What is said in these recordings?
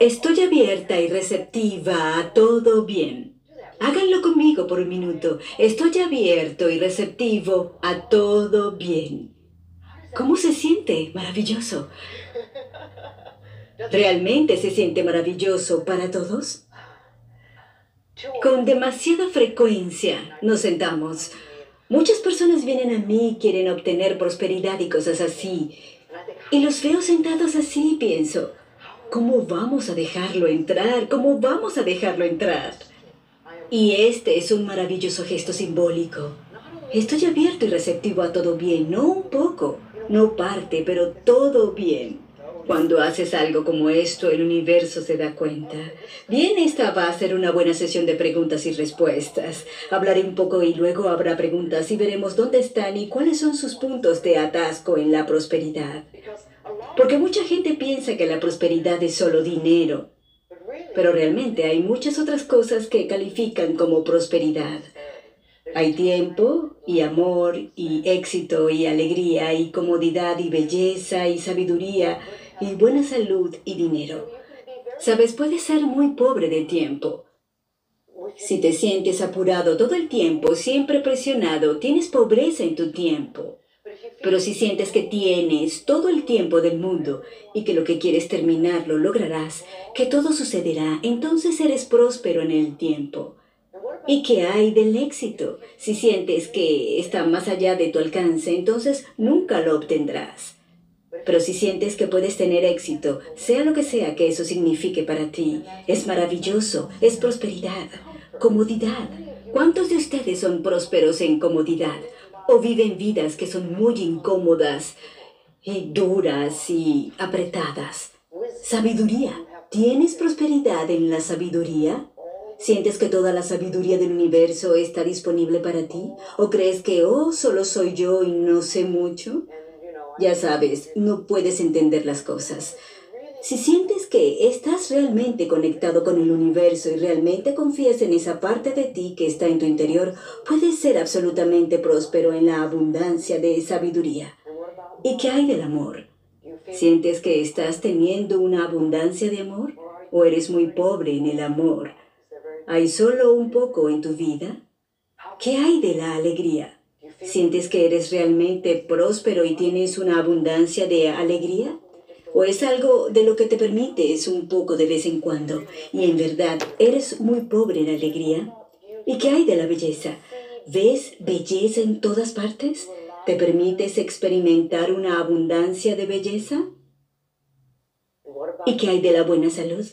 Estoy abierta y receptiva a todo bien. Háganlo conmigo por un minuto. Estoy abierto y receptivo a todo bien. ¿Cómo se siente? Maravilloso. ¿Realmente se siente maravilloso para todos? Con demasiada frecuencia nos sentamos. Muchas personas vienen a mí, quieren obtener prosperidad y cosas así. Y los veo sentados así y pienso, ¿cómo vamos a dejarlo entrar? ¿Cómo vamos a dejarlo entrar? Y este es un maravilloso gesto simbólico. Estoy abierto y receptivo a todo bien, no un poco, no parte, pero todo bien. Cuando haces algo como esto, el universo se da cuenta. Bien, esta va a ser una buena sesión de preguntas y respuestas. Hablaré un poco y luego habrá preguntas y veremos dónde están y cuáles son sus puntos de atasco en la prosperidad. Porque mucha gente piensa que la prosperidad es solo dinero, pero realmente hay muchas otras cosas que califican como prosperidad. Hay tiempo y amor y éxito y alegría y comodidad y belleza y sabiduría y buena salud y dinero. Sabes, puedes ser muy pobre de tiempo. Si te sientes apurado todo el tiempo, siempre presionado, tienes pobreza en tu tiempo. Pero si sientes que tienes todo el tiempo del mundo y que lo que quieres terminar lo lograrás, que todo sucederá, entonces eres próspero en el tiempo. ¿Y qué hay del éxito? Si sientes que está más allá de tu alcance, entonces nunca lo obtendrás. Pero si sientes que puedes tener éxito, sea lo que sea que eso signifique para ti, es maravilloso, es prosperidad, comodidad. ¿Cuántos de ustedes son prósperos en comodidad? ¿O viven vidas que son muy incómodas, y duras y apretadas? Sabiduría. ¿Tienes prosperidad en la sabiduría? ¿Sientes que toda la sabiduría del universo está disponible para ti? ¿O crees que, oh, solo soy yo y no sé mucho? Ya sabes, no puedes entender las cosas. Si sientes que estás realmente conectado con el universo y realmente confías en esa parte de ti que está en tu interior, puedes ser absolutamente próspero en la abundancia de sabiduría. ¿Y qué hay del amor? ¿Sientes que estás teniendo una abundancia de amor? ¿O eres muy pobre en el amor? ¿Hay solo un poco en tu vida? ¿Qué hay de la alegría? ¿Sientes que eres realmente próspero y tienes una abundancia de alegría? ¿O es algo de lo que te permites un poco de vez en cuando y en verdad eres muy pobre en alegría? ¿Y qué hay de la belleza? ¿Ves belleza en todas partes? ¿Te permites experimentar una abundancia de belleza? ¿Y qué hay de la buena salud?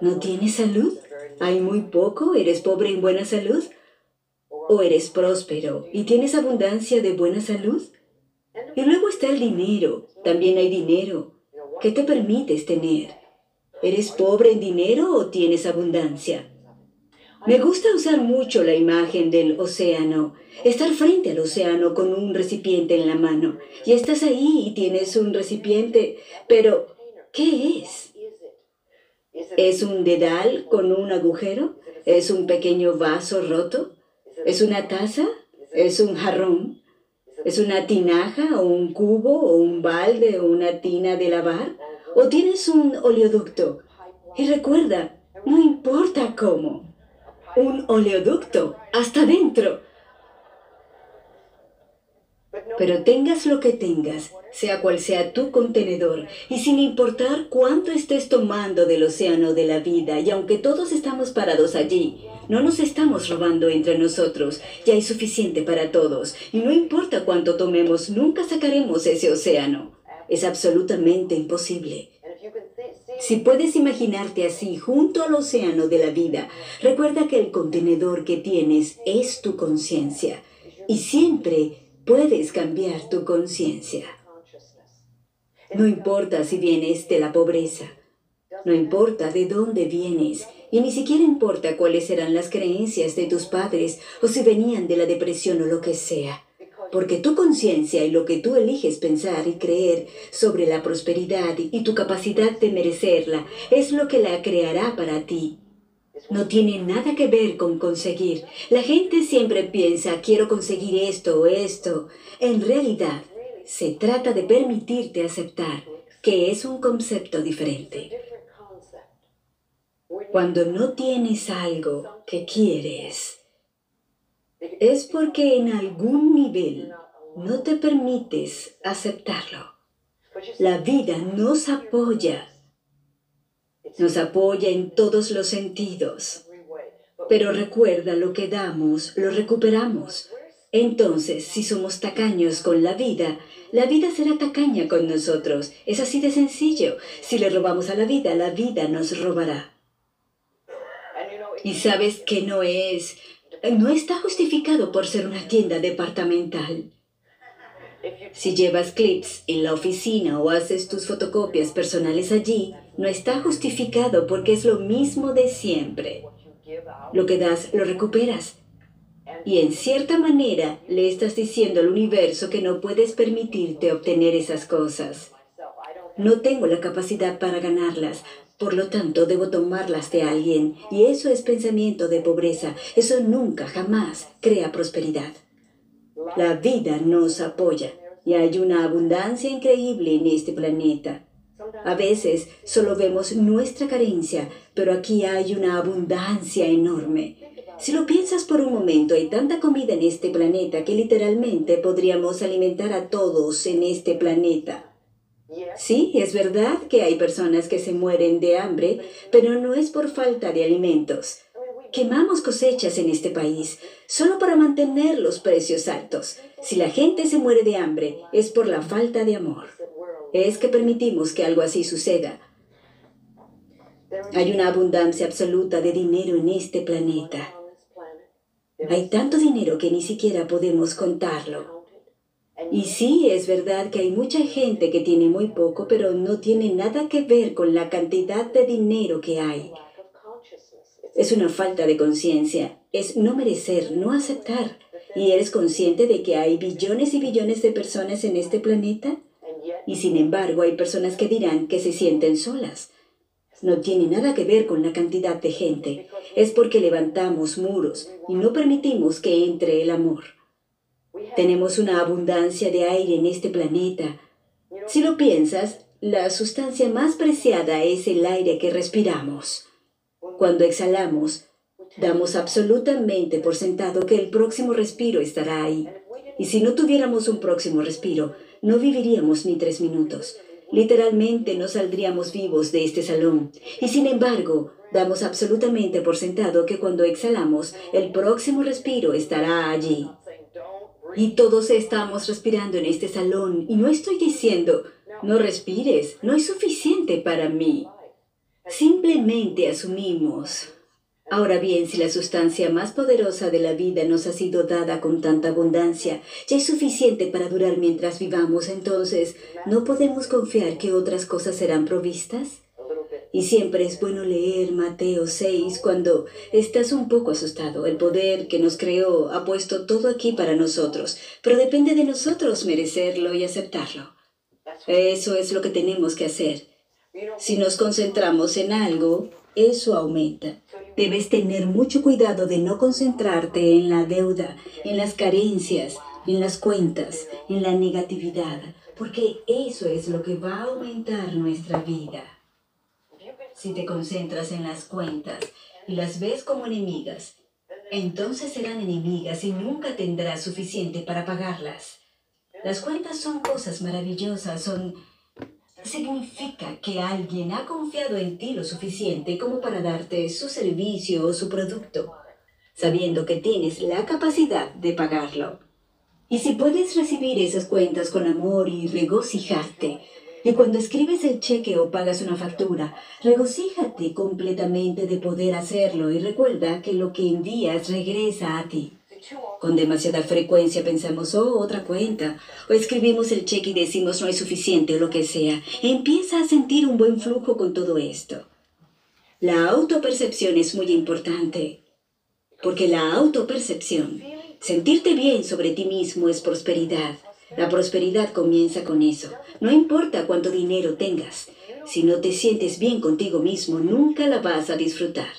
¿No tienes salud? ¿Hay muy poco? ¿Eres pobre en buena salud? o eres próspero y tienes abundancia de buena salud. Y luego está el dinero, también hay dinero. ¿Qué te permites tener? ¿Eres pobre en dinero o tienes abundancia? Me gusta usar mucho la imagen del océano, estar frente al océano con un recipiente en la mano. Y estás ahí y tienes un recipiente, pero ¿qué es? ¿Es un dedal con un agujero? ¿Es un pequeño vaso roto? ¿Es una taza? ¿Es un jarrón? ¿Es una tinaja o un cubo o un balde o una tina de lavar? ¿O tienes un oleoducto? Y recuerda, no importa cómo. Un oleoducto, hasta dentro. Pero tengas lo que tengas, sea cual sea tu contenedor, y sin importar cuánto estés tomando del océano de la vida, y aunque todos estamos parados allí, no nos estamos robando entre nosotros, ya hay suficiente para todos, y no importa cuánto tomemos, nunca sacaremos ese océano. Es absolutamente imposible. Si puedes imaginarte así, junto al océano de la vida, recuerda que el contenedor que tienes es tu conciencia, y siempre puedes cambiar tu conciencia. No importa si vienes de la pobreza, no importa de dónde vienes, y ni siquiera importa cuáles serán las creencias de tus padres o si venían de la depresión o lo que sea. Porque tu conciencia y lo que tú eliges pensar y creer sobre la prosperidad y tu capacidad de merecerla es lo que la creará para ti. No tiene nada que ver con conseguir. La gente siempre piensa, quiero conseguir esto o esto. En realidad, se trata de permitirte aceptar que es un concepto diferente. Cuando no tienes algo que quieres, es porque en algún nivel no te permites aceptarlo. La vida nos apoya, nos apoya en todos los sentidos. Pero recuerda, lo que damos, lo recuperamos. Entonces, si somos tacaños con la vida, la vida será tacaña con nosotros. Es así de sencillo. Si le robamos a la vida, la vida nos robará. Y sabes que no es, no está justificado por ser una tienda departamental. Si llevas clips en la oficina o haces tus fotocopias personales allí, no está justificado porque es lo mismo de siempre. Lo que das, lo recuperas. Y en cierta manera le estás diciendo al universo que no puedes permitirte obtener esas cosas. No tengo la capacidad para ganarlas, por lo tanto debo tomarlas de alguien. Y eso es pensamiento de pobreza. Eso nunca, jamás crea prosperidad. La vida nos apoya y hay una abundancia increíble en este planeta. A veces solo vemos nuestra carencia, pero aquí hay una abundancia enorme. Si lo piensas por un momento, hay tanta comida en este planeta que literalmente podríamos alimentar a todos en este planeta. Sí, es verdad que hay personas que se mueren de hambre, pero no es por falta de alimentos. Quemamos cosechas en este país solo para mantener los precios altos. Si la gente se muere de hambre, es por la falta de amor. Es que permitimos que algo así suceda. Hay una abundancia absoluta de dinero en este planeta. Hay tanto dinero que ni siquiera podemos contarlo. Y sí, es verdad que hay mucha gente que tiene muy poco, pero no tiene nada que ver con la cantidad de dinero que hay. Es una falta de conciencia, es no merecer, no aceptar. ¿Y eres consciente de que hay billones y billones de personas en este planeta? Y sin embargo hay personas que dirán que se sienten solas. No tiene nada que ver con la cantidad de gente. Es porque levantamos muros y no permitimos que entre el amor. Tenemos una abundancia de aire en este planeta. Si lo piensas, la sustancia más preciada es el aire que respiramos. Cuando exhalamos, damos absolutamente por sentado que el próximo respiro estará ahí. Y si no tuviéramos un próximo respiro, no viviríamos ni tres minutos. Literalmente no saldríamos vivos de este salón. Y sin embargo, damos absolutamente por sentado que cuando exhalamos, el próximo respiro estará allí. Y todos estamos respirando en este salón y no estoy diciendo, no respires, no es suficiente para mí. Simplemente asumimos. Ahora bien, si la sustancia más poderosa de la vida nos ha sido dada con tanta abundancia, ya es suficiente para durar mientras vivamos, entonces, ¿no podemos confiar que otras cosas serán provistas? Y siempre es bueno leer Mateo 6 cuando estás un poco asustado. El poder que nos creó ha puesto todo aquí para nosotros, pero depende de nosotros merecerlo y aceptarlo. Eso es lo que tenemos que hacer. Si nos concentramos en algo, eso aumenta. Debes tener mucho cuidado de no concentrarte en la deuda, en las carencias, en las cuentas, en la negatividad, porque eso es lo que va a aumentar nuestra vida. Si te concentras en las cuentas y las ves como enemigas, entonces serán enemigas y nunca tendrás suficiente para pagarlas. Las cuentas son cosas maravillosas, son significa que alguien ha confiado en ti lo suficiente como para darte su servicio o su producto, sabiendo que tienes la capacidad de pagarlo. Y si puedes recibir esas cuentas con amor y regocijarte, y cuando escribes el cheque o pagas una factura, regocíjate completamente de poder hacerlo y recuerda que lo que envías regresa a ti. Con demasiada frecuencia pensamos, oh, otra cuenta, o escribimos el cheque y decimos no es suficiente o lo que sea. Empieza a sentir un buen flujo con todo esto. La autopercepción es muy importante, porque la autopercepción, sentirte bien sobre ti mismo es prosperidad. La prosperidad comienza con eso. No importa cuánto dinero tengas, si no te sientes bien contigo mismo, nunca la vas a disfrutar.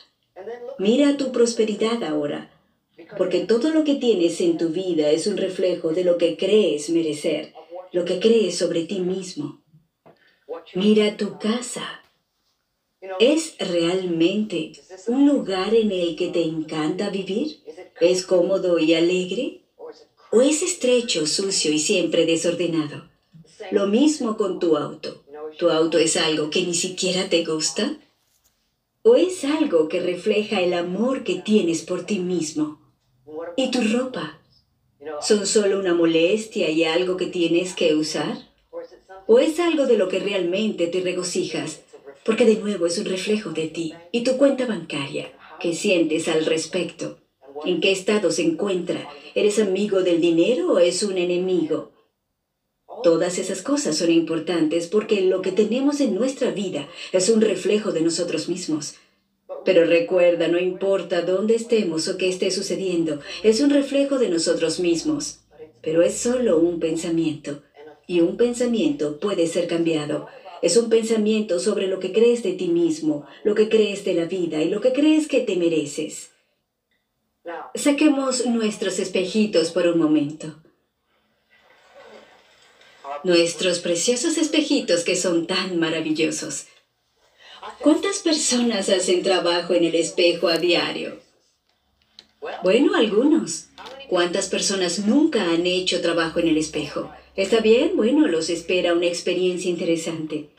Mira tu prosperidad ahora porque todo lo que tienes en tu vida es un reflejo de lo que crees merecer, lo que crees sobre ti mismo. Mira tu casa. ¿Es realmente un lugar en el que te encanta vivir? ¿Es cómodo y alegre? ¿O es estrecho, sucio y siempre desordenado? Lo mismo con tu auto. ¿Tu auto es algo que ni siquiera te gusta? ¿O es algo que refleja el amor que tienes por ti mismo? ¿Y tu ropa? ¿Son solo una molestia y algo que tienes que usar? ¿O es algo de lo que realmente te regocijas porque de nuevo es un reflejo de ti y tu cuenta bancaria. ¿Qué sientes al respecto? ¿En qué estado se encuentra? ¿Eres amigo del dinero o es un enemigo? Todas esas cosas son importantes porque lo que tenemos en nuestra vida es un reflejo de nosotros mismos. Pero recuerda, no importa dónde estemos o qué esté sucediendo, es un reflejo de nosotros mismos. Pero es solo un pensamiento. Y un pensamiento puede ser cambiado. Es un pensamiento sobre lo que crees de ti mismo, lo que crees de la vida y lo que crees que te mereces. Saquemos nuestros espejitos por un momento. Nuestros preciosos espejitos que son tan maravillosos. ¿Cuántas personas hacen trabajo en el espejo a diario? Bueno, algunos. ¿Cuántas personas nunca han hecho trabajo en el espejo? ¿Está bien? Bueno, los espera una experiencia interesante.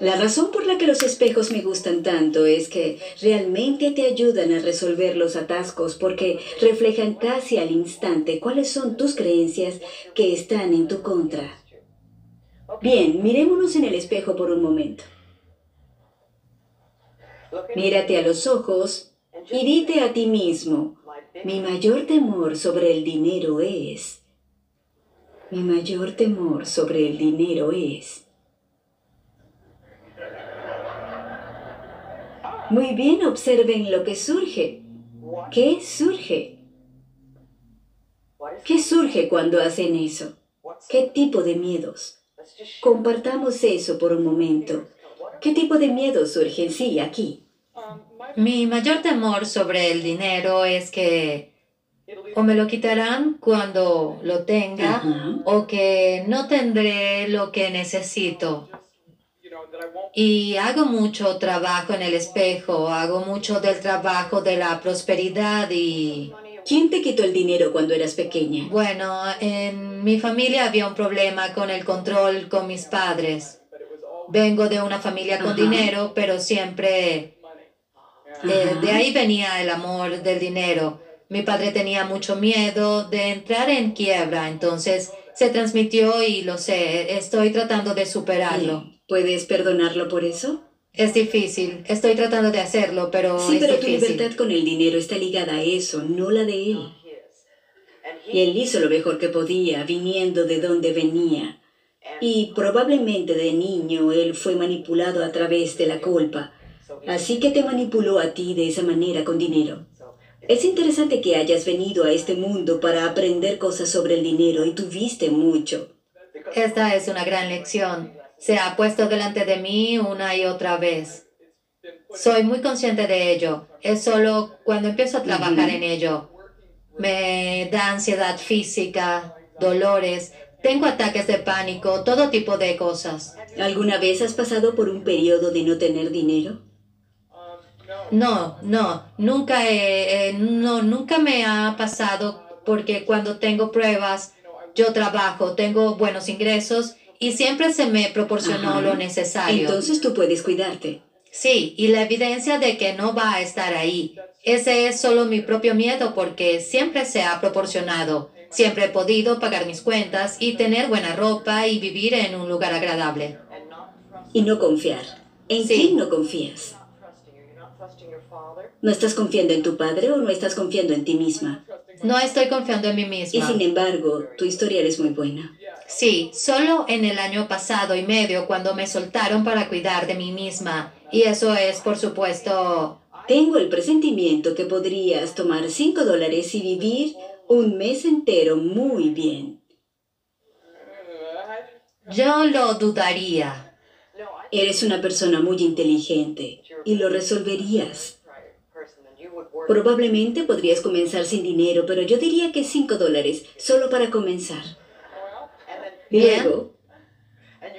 La razón por la que los espejos me gustan tanto es que realmente te ayudan a resolver los atascos porque reflejan casi al instante cuáles son tus creencias que están en tu contra. Bien, mirémonos en el espejo por un momento. Mírate a los ojos y dite a ti mismo, mi mayor temor sobre el dinero es... Mi mayor temor sobre el dinero es... Muy bien, observen lo que surge. ¿Qué surge? ¿Qué surge cuando hacen eso? ¿Qué tipo de miedos? Compartamos eso por un momento. ¿Qué tipo de miedos surgen? Sí, aquí. Mi mayor temor sobre el dinero es que o me lo quitarán cuando lo tenga o que no tendré lo que necesito. Y hago mucho trabajo en el espejo, hago mucho del trabajo de la prosperidad y... ¿Quién te quitó el dinero cuando eras pequeña? Bueno, en mi familia había un problema con el control con mis padres. Vengo de una familia con dinero, pero siempre eh, de ahí venía el amor del dinero. Mi padre tenía mucho miedo de entrar en quiebra, entonces se transmitió y lo sé, estoy tratando de superarlo. ¿Puedes perdonarlo por eso? Es difícil, estoy tratando de hacerlo, pero sí, pero tu libertad con el dinero está ligada a eso, no la de él. Y él hizo lo mejor que podía, viniendo de donde venía. Y probablemente de niño él fue manipulado a través de la culpa. Así que te manipuló a ti de esa manera con dinero. Es interesante que hayas venido a este mundo para aprender cosas sobre el dinero y tuviste mucho. Esta es una gran lección. Se ha puesto delante de mí una y otra vez. Soy muy consciente de ello. Es solo cuando empiezo a trabajar en ello. Me da ansiedad física, dolores, tengo ataques de pánico, todo tipo de cosas. ¿Alguna vez has pasado por un periodo de no tener dinero? No, no, nunca, no, nunca me ha pasado porque cuando tengo pruebas, yo trabajo, tengo buenos ingresos y siempre se me proporcionó lo necesario. Entonces tú puedes cuidarte. Sí, y la evidencia de que no va a estar ahí. Ese es solo mi propio miedo porque siempre se ha proporcionado. Siempre he podido pagar mis cuentas y tener buena ropa y vivir en un lugar agradable. Y no confiar. ¿En quién no confías? ¿No estás confiando en tu padre o no estás confiando en ti misma? No estoy confiando en mí misma. Y sin embargo, tu historia es muy buena. Sí, solo en el año pasado y medio cuando me soltaron para cuidar de mí misma. Y eso es, por supuesto... Tengo el presentimiento que podrías tomar cinco dólares y vivir un mes entero muy bien. Yo lo dudaría. Eres una persona muy inteligente y lo resolverías. Probablemente podrías comenzar sin dinero, pero yo diría que 5 dólares, solo para comenzar. Luego,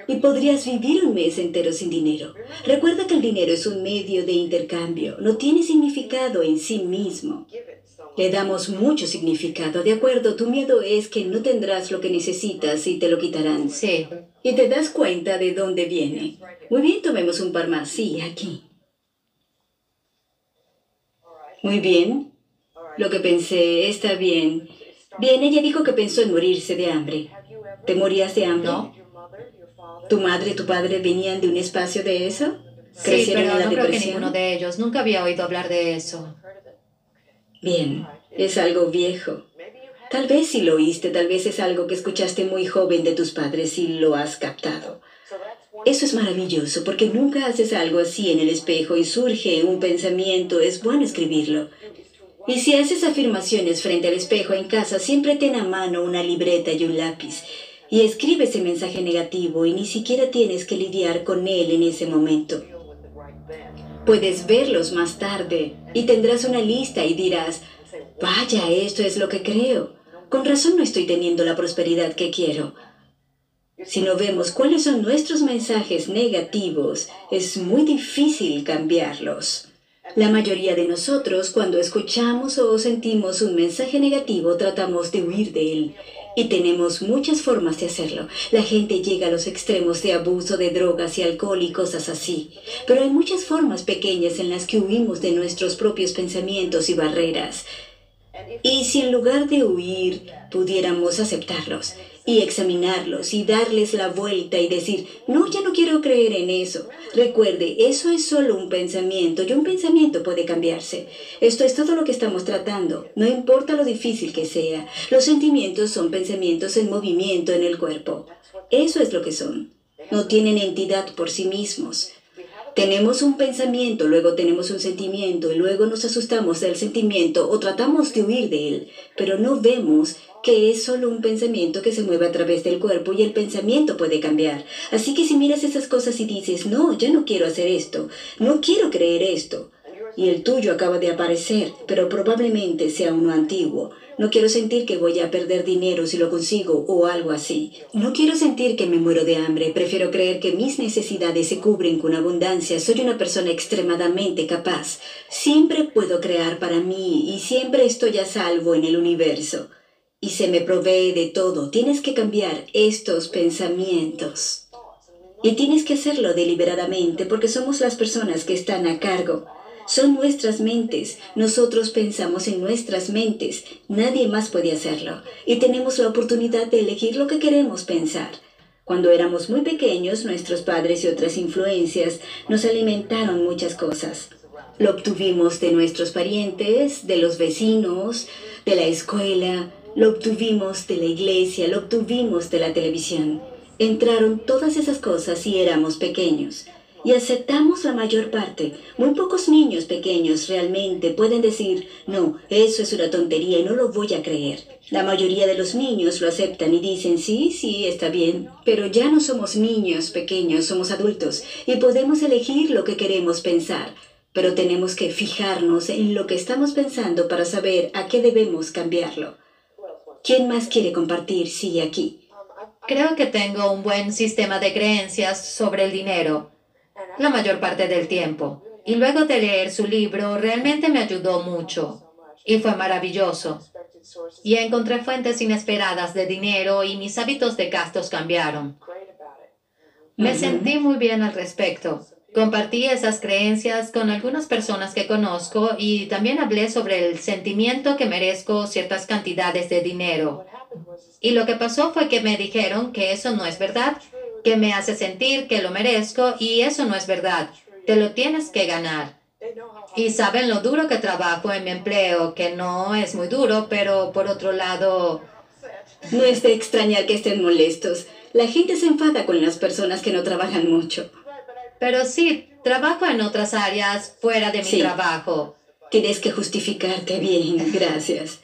y podrías vivir un mes entero sin dinero. Recuerda que el dinero es un medio de intercambio, no tiene significado en sí mismo. Le damos mucho significado, ¿de acuerdo? Tu miedo es que no tendrás lo que necesitas y te lo quitarán. Sí. Y te das cuenta de dónde viene. Muy bien, tomemos un par más. Sí, aquí. Muy bien. Lo que pensé está bien. Bien, ella dijo que pensó en morirse de hambre. ¿Te morías de hambre? No. ¿Tu madre y tu padre venían de un espacio de eso? Sí, ¿Crecieron pero en la no creo que depresión? ninguno de ellos. Nunca había oído hablar de eso. Bien, es algo viejo. Tal vez si lo oíste, tal vez es algo que escuchaste muy joven de tus padres y lo has captado. Eso es maravilloso porque nunca haces algo así en el espejo y surge un pensamiento, es bueno escribirlo. Y si haces afirmaciones frente al espejo en casa, siempre ten a mano una libreta y un lápiz. Y escribe ese mensaje negativo y ni siquiera tienes que lidiar con él en ese momento. Puedes verlos más tarde y tendrás una lista y dirás, vaya, esto es lo que creo. Con razón no estoy teniendo la prosperidad que quiero. Si no vemos cuáles son nuestros mensajes negativos, es muy difícil cambiarlos. La mayoría de nosotros, cuando escuchamos o sentimos un mensaje negativo, tratamos de huir de él. Y tenemos muchas formas de hacerlo. La gente llega a los extremos de abuso de drogas y alcohol y cosas así. Pero hay muchas formas pequeñas en las que huimos de nuestros propios pensamientos y barreras. Y si en lugar de huir pudiéramos aceptarlos y examinarlos y darles la vuelta y decir, no, ya no quiero creer en eso. Recuerde, eso es solo un pensamiento y un pensamiento puede cambiarse. Esto es todo lo que estamos tratando, no importa lo difícil que sea. Los sentimientos son pensamientos en movimiento en el cuerpo. Eso es lo que son. No tienen entidad por sí mismos. Tenemos un pensamiento, luego tenemos un sentimiento y luego nos asustamos del sentimiento o tratamos de huir de él, pero no vemos que es solo un pensamiento que se mueve a través del cuerpo y el pensamiento puede cambiar. Así que si miras esas cosas y dices, no, ya no quiero hacer esto, no quiero creer esto, y el tuyo acaba de aparecer, pero probablemente sea uno antiguo. No quiero sentir que voy a perder dinero si lo consigo o algo así. No quiero sentir que me muero de hambre. Prefiero creer que mis necesidades se cubren con abundancia. Soy una persona extremadamente capaz. Siempre puedo crear para mí y siempre estoy a salvo en el universo. Y se me provee de todo. Tienes que cambiar estos pensamientos. Y tienes que hacerlo deliberadamente porque somos las personas que están a cargo. Son nuestras mentes. Nosotros pensamos en nuestras mentes. Nadie más puede hacerlo. Y tenemos la oportunidad de elegir lo que queremos pensar. Cuando éramos muy pequeños, nuestros padres y otras influencias nos alimentaron muchas cosas. Lo obtuvimos de nuestros parientes, de los vecinos, de la escuela, lo obtuvimos de la iglesia, lo obtuvimos de la televisión. Entraron todas esas cosas y éramos pequeños y aceptamos la mayor parte. Muy pocos niños pequeños realmente pueden decir, no, eso es una tontería y no lo voy a creer. La mayoría de los niños lo aceptan y dicen, sí, sí, está bien, pero ya no somos niños pequeños, somos adultos y podemos elegir lo que queremos pensar. Pero tenemos que fijarnos en lo que estamos pensando para saber a qué debemos cambiarlo. ¿Quién más quiere compartir? Sí, aquí. Creo que tengo un buen sistema de creencias sobre el dinero la mayor parte del tiempo. Y luego de leer su libro, realmente me ayudó mucho. Y fue maravilloso. Y encontré fuentes inesperadas de dinero y mis hábitos de gastos cambiaron. Me sentí muy bien al respecto. Compartí esas creencias con algunas personas que conozco y también hablé sobre el sentimiento que merezco ciertas cantidades de dinero. Y lo que pasó fue que me dijeron que eso no es verdad que me hace sentir que lo merezco y eso no es verdad. Te lo tienes que ganar. Y saben lo duro que trabajo en mi empleo, que no es muy duro, pero por otro lado... No es de extrañar que estén molestos. La gente se enfada con las personas que no trabajan mucho. Pero sí, trabajo en otras áreas fuera de mi Sí. trabajo. Tienes que justificarte bien, gracias.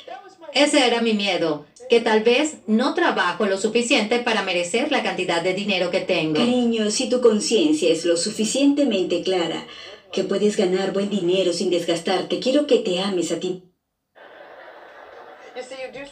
Ese era mi miedo, que tal vez no trabajo lo suficiente para merecer la cantidad de dinero que tengo. Cariño, si tu conciencia es lo suficientemente clara que puedes ganar buen dinero sin desgastarte, quiero que te ames a ti.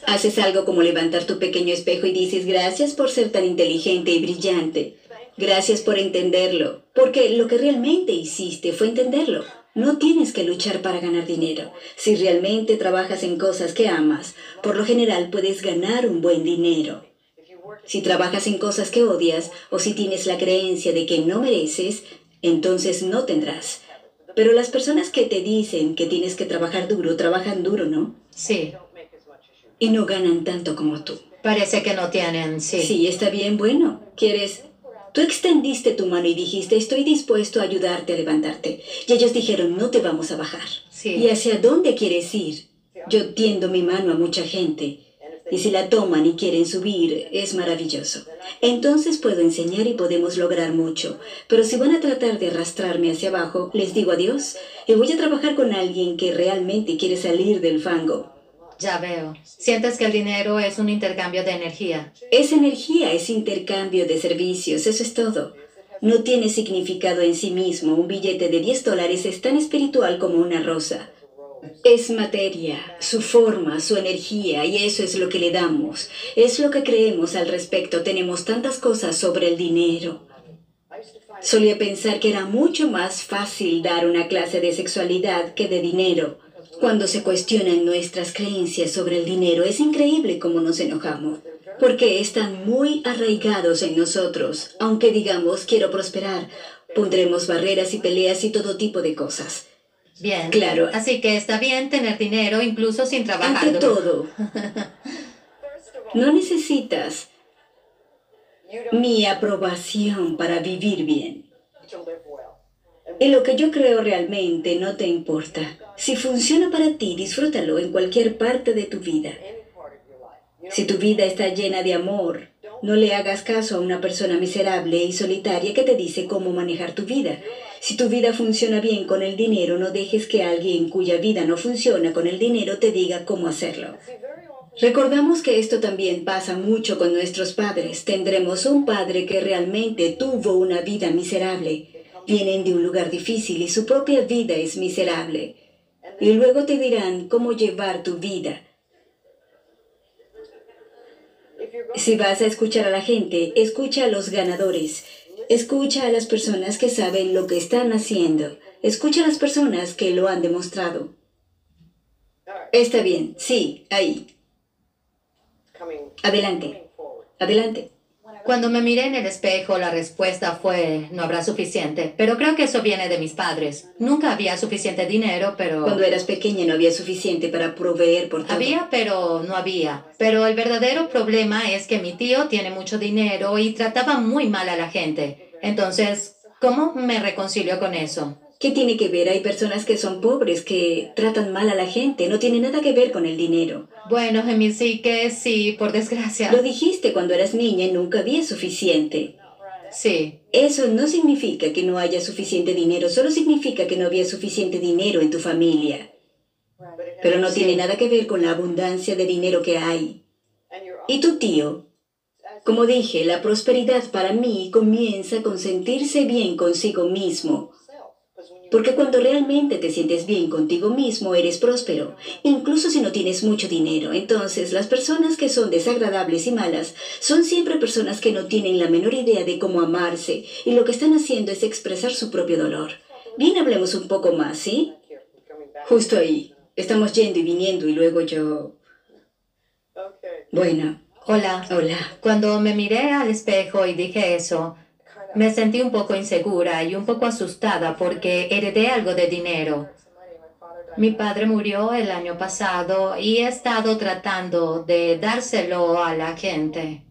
Haces algo como levantar tu pequeño espejo y dices gracias por ser tan inteligente y brillante. Gracias por entenderlo, porque lo que realmente hiciste fue entenderlo. No tienes que luchar para ganar dinero. Si realmente trabajas en cosas que amas, por lo general puedes ganar un buen dinero. Si trabajas en cosas que odias o si tienes la creencia de que no mereces, entonces no tendrás. Pero las personas que te dicen que tienes que trabajar duro, trabajan duro, ¿no? Sí. Y no ganan tanto como tú. Parece que no tienen, sí. Sí, está bien, bueno. ¿Quieres Tú extendiste tu mano y dijiste, estoy dispuesto a ayudarte a levantarte. Y ellos dijeron, no te vamos a bajar. ¿Y hacia dónde quieres ir? Yo tiendo mi mano a mucha gente. Y si la toman y quieren subir, es maravilloso. Entonces puedo enseñar y podemos lograr mucho. Pero si van a tratar de arrastrarme hacia abajo, les digo adiós y voy a trabajar con alguien que realmente quiere salir del fango. Ya veo. Sientes que el dinero es un intercambio de energía. Es energía, es intercambio de servicios, eso es todo. No tiene significado en sí mismo. Un billete de 10 dólares es tan espiritual como una rosa. Es materia, su forma, su energía, y eso es lo que le damos. Es lo que creemos al respecto. Tenemos tantas cosas sobre el dinero. Solía pensar que era mucho más fácil dar una clase de sexualidad que de dinero. Cuando se cuestionan nuestras creencias sobre el dinero, es increíble cómo nos enojamos, porque están muy arraigados en nosotros. Aunque digamos quiero prosperar, pondremos barreras y peleas y todo tipo de cosas. Bien. Claro. Así que está bien tener dinero incluso sin trabajar. Ante todo, no necesitas mi aprobación para vivir bien. Y lo que yo creo realmente no te importa. Si funciona para ti, disfrútalo en cualquier parte de tu vida. Si tu vida está llena de amor, no le hagas caso a una persona miserable y solitaria que te dice cómo manejar tu vida. Si tu vida funciona bien con el dinero, no dejes que alguien cuya vida no funciona con el dinero te diga cómo hacerlo. Recordamos que esto también pasa mucho con nuestros padres. Tendremos un padre que realmente tuvo una vida miserable Vienen de un lugar difícil y su propia vida es miserable. Y luego te dirán cómo llevar tu vida. Si vas a escuchar a la gente, escucha a los ganadores. Escucha a las personas que saben lo que están haciendo. Escucha a las personas que lo han demostrado. Está bien, sí, ahí. Adelante. Adelante. Cuando me miré en el espejo, la respuesta fue, no habrá suficiente. Pero creo que eso viene de mis padres. Nunca había suficiente dinero, pero... Cuando eras pequeña no había suficiente para proveer por todo. Había, pero no había. Pero el verdadero problema es que mi tío tiene mucho dinero y trataba muy mal a la gente. Entonces, ¿cómo me reconcilio con eso? ¿Qué tiene que ver? Hay personas que son pobres, que tratan mal a la gente. No tiene nada que ver con el dinero. Bueno, en mi que sí, por desgracia. Lo dijiste cuando eras niña y nunca había suficiente. Sí. Eso no significa que no haya suficiente dinero, solo significa que no había suficiente dinero en tu familia. Pero no tiene nada que ver con la abundancia de dinero que hay. ¿Y tu tío? Como dije, la prosperidad para mí comienza con sentirse bien consigo mismo porque cuando realmente te sientes bien contigo mismo, eres próspero, incluso si no tienes mucho dinero. Entonces, las personas que son desagradables y malas son siempre personas que no tienen la menor idea de cómo amarse y lo que están haciendo es expresar su propio dolor. Bien, hablemos un poco más, ¿sí? Justo ahí. Estamos yendo y viniendo y luego yo... Bueno. Hola. Hola. Cuando me miré al espejo y dije eso, me sentí un poco insegura y un poco asustada porque heredé algo de dinero. Mi padre murió el año pasado y he estado tratando de dárselo a la gente.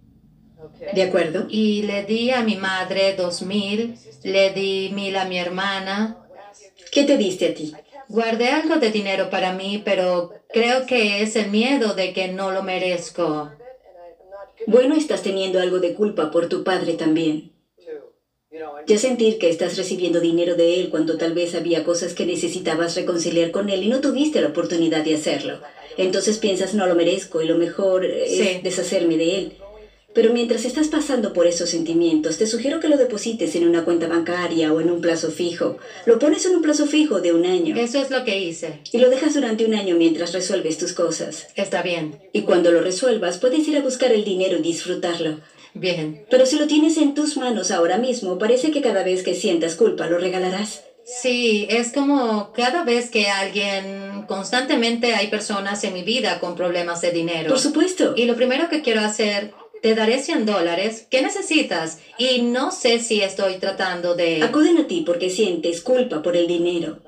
¿De acuerdo? Y le di a mi madre dos mil, le di mil a mi hermana. ¿Qué te diste a ti? Guardé algo de dinero para mí, pero creo que es el miedo de que no lo merezco. Bueno, estás teniendo algo de culpa por tu padre también. Ya sentir que estás recibiendo dinero de él cuando tal vez había cosas que necesitabas reconciliar con él y no tuviste la oportunidad de hacerlo. Entonces piensas, no lo merezco y lo mejor es deshacerme de él. Pero mientras estás pasando por esos sentimientos, te sugiero que lo deposites en una cuenta bancaria o en un plazo fijo. Lo pones en un plazo fijo de un año. Eso es lo que hice. Y lo dejas durante un año mientras resuelves tus cosas. Está bien. Y cuando lo resuelvas, puedes ir a buscar el dinero y disfrutarlo. Bien. Pero si lo tienes en tus manos ahora mismo, parece que cada vez que sientas culpa lo regalarás. Sí, es como cada vez que alguien, constantemente hay personas en mi vida con problemas de dinero. Por supuesto. Y lo primero que quiero hacer, te daré 100 dólares. ¿Qué necesitas? Y no sé si estoy tratando de... Acuden a ti porque sientes culpa por el dinero.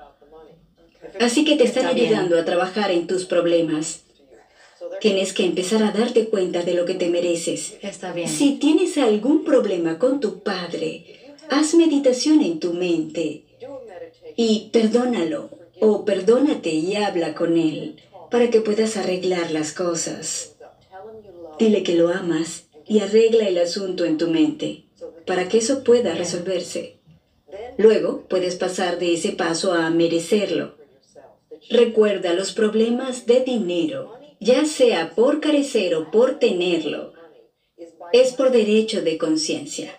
Así que te están Está bien. ayudando a trabajar en tus problemas. Tienes que empezar a darte cuenta de lo que te mereces. Está bien. Si tienes algún problema con tu padre, haz meditación en tu mente y perdónalo o perdónate y habla con él para que puedas arreglar las cosas. Dile que lo amas y arregla el asunto en tu mente para que eso pueda resolverse. Luego puedes pasar de ese paso a merecerlo. Recuerda los problemas de dinero, ya sea por carecer o por tenerlo, es por derecho de conciencia.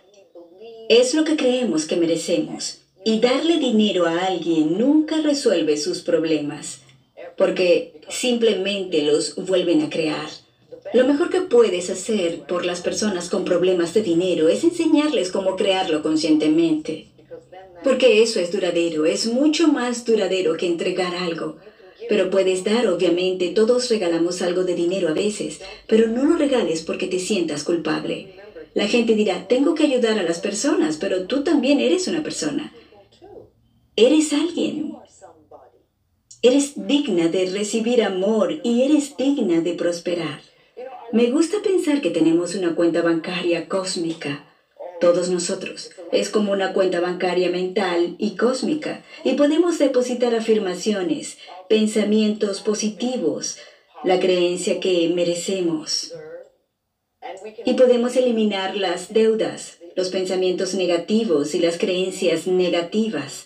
Es lo que creemos que merecemos. Y darle dinero a alguien nunca resuelve sus problemas, porque simplemente los vuelven a crear. Lo mejor que puedes hacer por las personas con problemas de dinero es enseñarles cómo crearlo conscientemente. Porque eso es duradero, es mucho más duradero que entregar algo. Pero puedes dar, obviamente, todos regalamos algo de dinero a veces, pero no lo regales porque te sientas culpable. La gente dirá, tengo que ayudar a las personas, pero tú también eres una persona. Eres alguien. Eres digna de recibir amor y eres digna de prosperar. Me gusta pensar que tenemos una cuenta bancaria cósmica. Todos nosotros. Es como una cuenta bancaria mental y cósmica. Y podemos depositar afirmaciones, pensamientos positivos, la creencia que merecemos. Y podemos eliminar las deudas, los pensamientos negativos y las creencias negativas.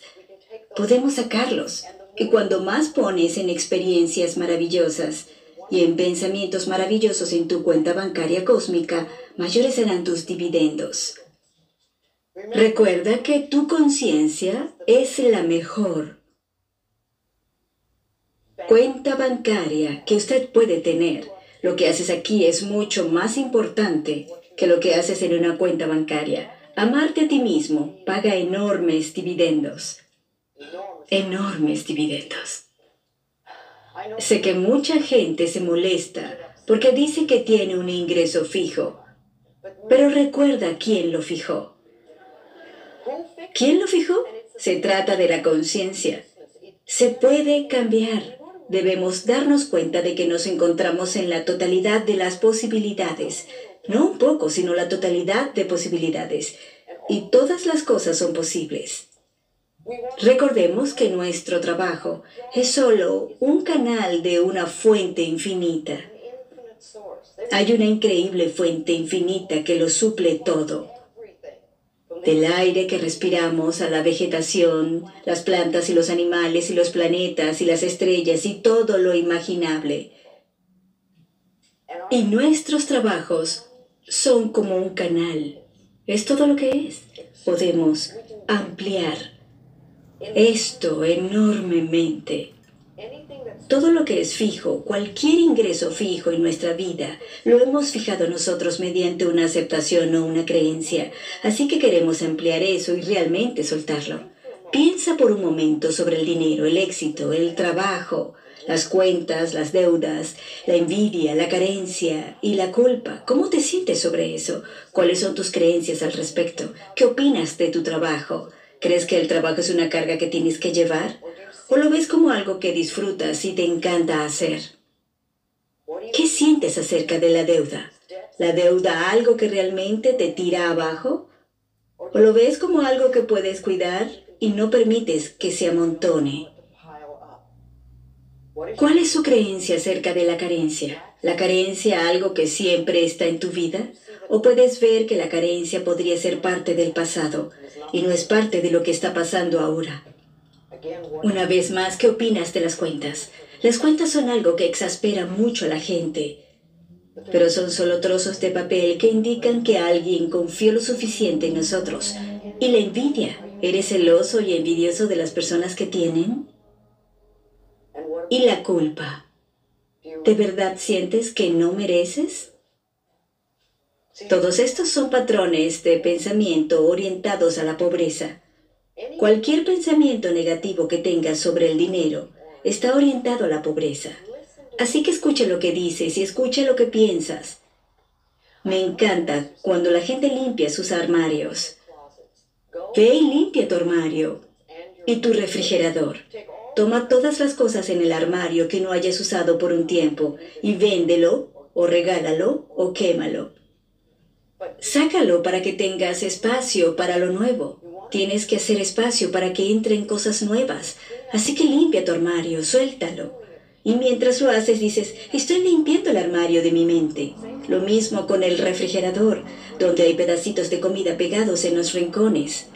Podemos sacarlos. Y cuando más pones en experiencias maravillosas y en pensamientos maravillosos en tu cuenta bancaria cósmica, mayores serán tus dividendos. Recuerda que tu conciencia es la mejor cuenta bancaria que usted puede tener. Lo que haces aquí es mucho más importante que lo que haces en una cuenta bancaria. Amarte a ti mismo paga enormes dividendos. Enormes dividendos. Sé que mucha gente se molesta porque dice que tiene un ingreso fijo, pero recuerda quién lo fijó. ¿Quién lo fijó? Se trata de la conciencia. Se puede cambiar. Debemos darnos cuenta de que nos encontramos en la totalidad de las posibilidades. No un poco, sino la totalidad de posibilidades. Y todas las cosas son posibles. Recordemos que nuestro trabajo es solo un canal de una fuente infinita. Hay una increíble fuente infinita que lo suple todo. Del aire que respiramos a la vegetación, las plantas y los animales y los planetas y las estrellas y todo lo imaginable. Y nuestros trabajos son como un canal. Es todo lo que es. Podemos ampliar esto enormemente. Todo lo que es fijo, cualquier ingreso fijo en nuestra vida, lo hemos fijado nosotros mediante una aceptación o una creencia. Así que queremos ampliar eso y realmente soltarlo. Piensa por un momento sobre el dinero, el éxito, el trabajo, las cuentas, las deudas, la envidia, la carencia y la culpa. ¿Cómo te sientes sobre eso? ¿Cuáles son tus creencias al respecto? ¿Qué opinas de tu trabajo? ¿Crees que el trabajo es una carga que tienes que llevar? ¿O lo ves como algo que disfrutas y te encanta hacer? ¿Qué sientes acerca de la deuda? ¿La deuda algo que realmente te tira abajo? ¿O lo ves como algo que puedes cuidar y no permites que se amontone? ¿Cuál es su creencia acerca de la carencia? ¿La carencia algo que siempre está en tu vida? ¿O puedes ver que la carencia podría ser parte del pasado y no es parte de lo que está pasando ahora? Una vez más, ¿qué opinas de las cuentas? Las cuentas son algo que exaspera mucho a la gente, pero son solo trozos de papel que indican que alguien confió lo suficiente en nosotros. Y la envidia. ¿Eres celoso y envidioso de las personas que tienen? Y la culpa. ¿De verdad sientes que no mereces? Todos estos son patrones de pensamiento orientados a la pobreza. Cualquier pensamiento negativo que tengas sobre el dinero está orientado a la pobreza. Así que escucha lo que dices y escucha lo que piensas. Me encanta cuando la gente limpia sus armarios. Ve y limpia tu armario y tu refrigerador. Toma todas las cosas en el armario que no hayas usado por un tiempo y véndelo o regálalo o quémalo. Sácalo para que tengas espacio para lo nuevo. Tienes que hacer espacio para que entren cosas nuevas. Así que limpia tu armario, suéltalo. Y mientras lo haces dices, estoy limpiando el armario de mi mente. Lo mismo con el refrigerador, donde hay pedacitos de comida pegados en los rincones.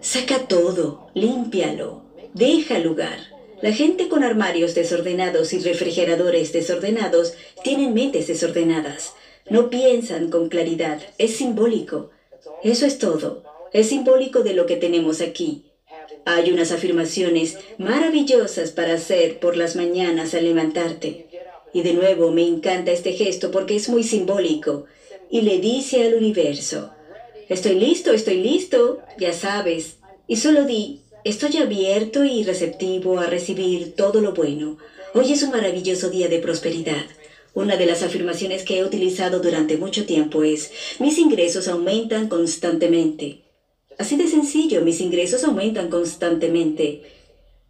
Saca todo, límpialo, deja lugar. La gente con armarios desordenados y refrigeradores desordenados tienen mentes desordenadas. No piensan con claridad. Es simbólico. Eso es todo. Es simbólico de lo que tenemos aquí. Hay unas afirmaciones maravillosas para hacer por las mañanas al levantarte. Y de nuevo me encanta este gesto porque es muy simbólico. Y le dice al universo, estoy listo, estoy listo, ya sabes. Y solo di, estoy abierto y receptivo a recibir todo lo bueno. Hoy es un maravilloso día de prosperidad. Una de las afirmaciones que he utilizado durante mucho tiempo es, mis ingresos aumentan constantemente. Así de sencillo, mis ingresos aumentan constantemente.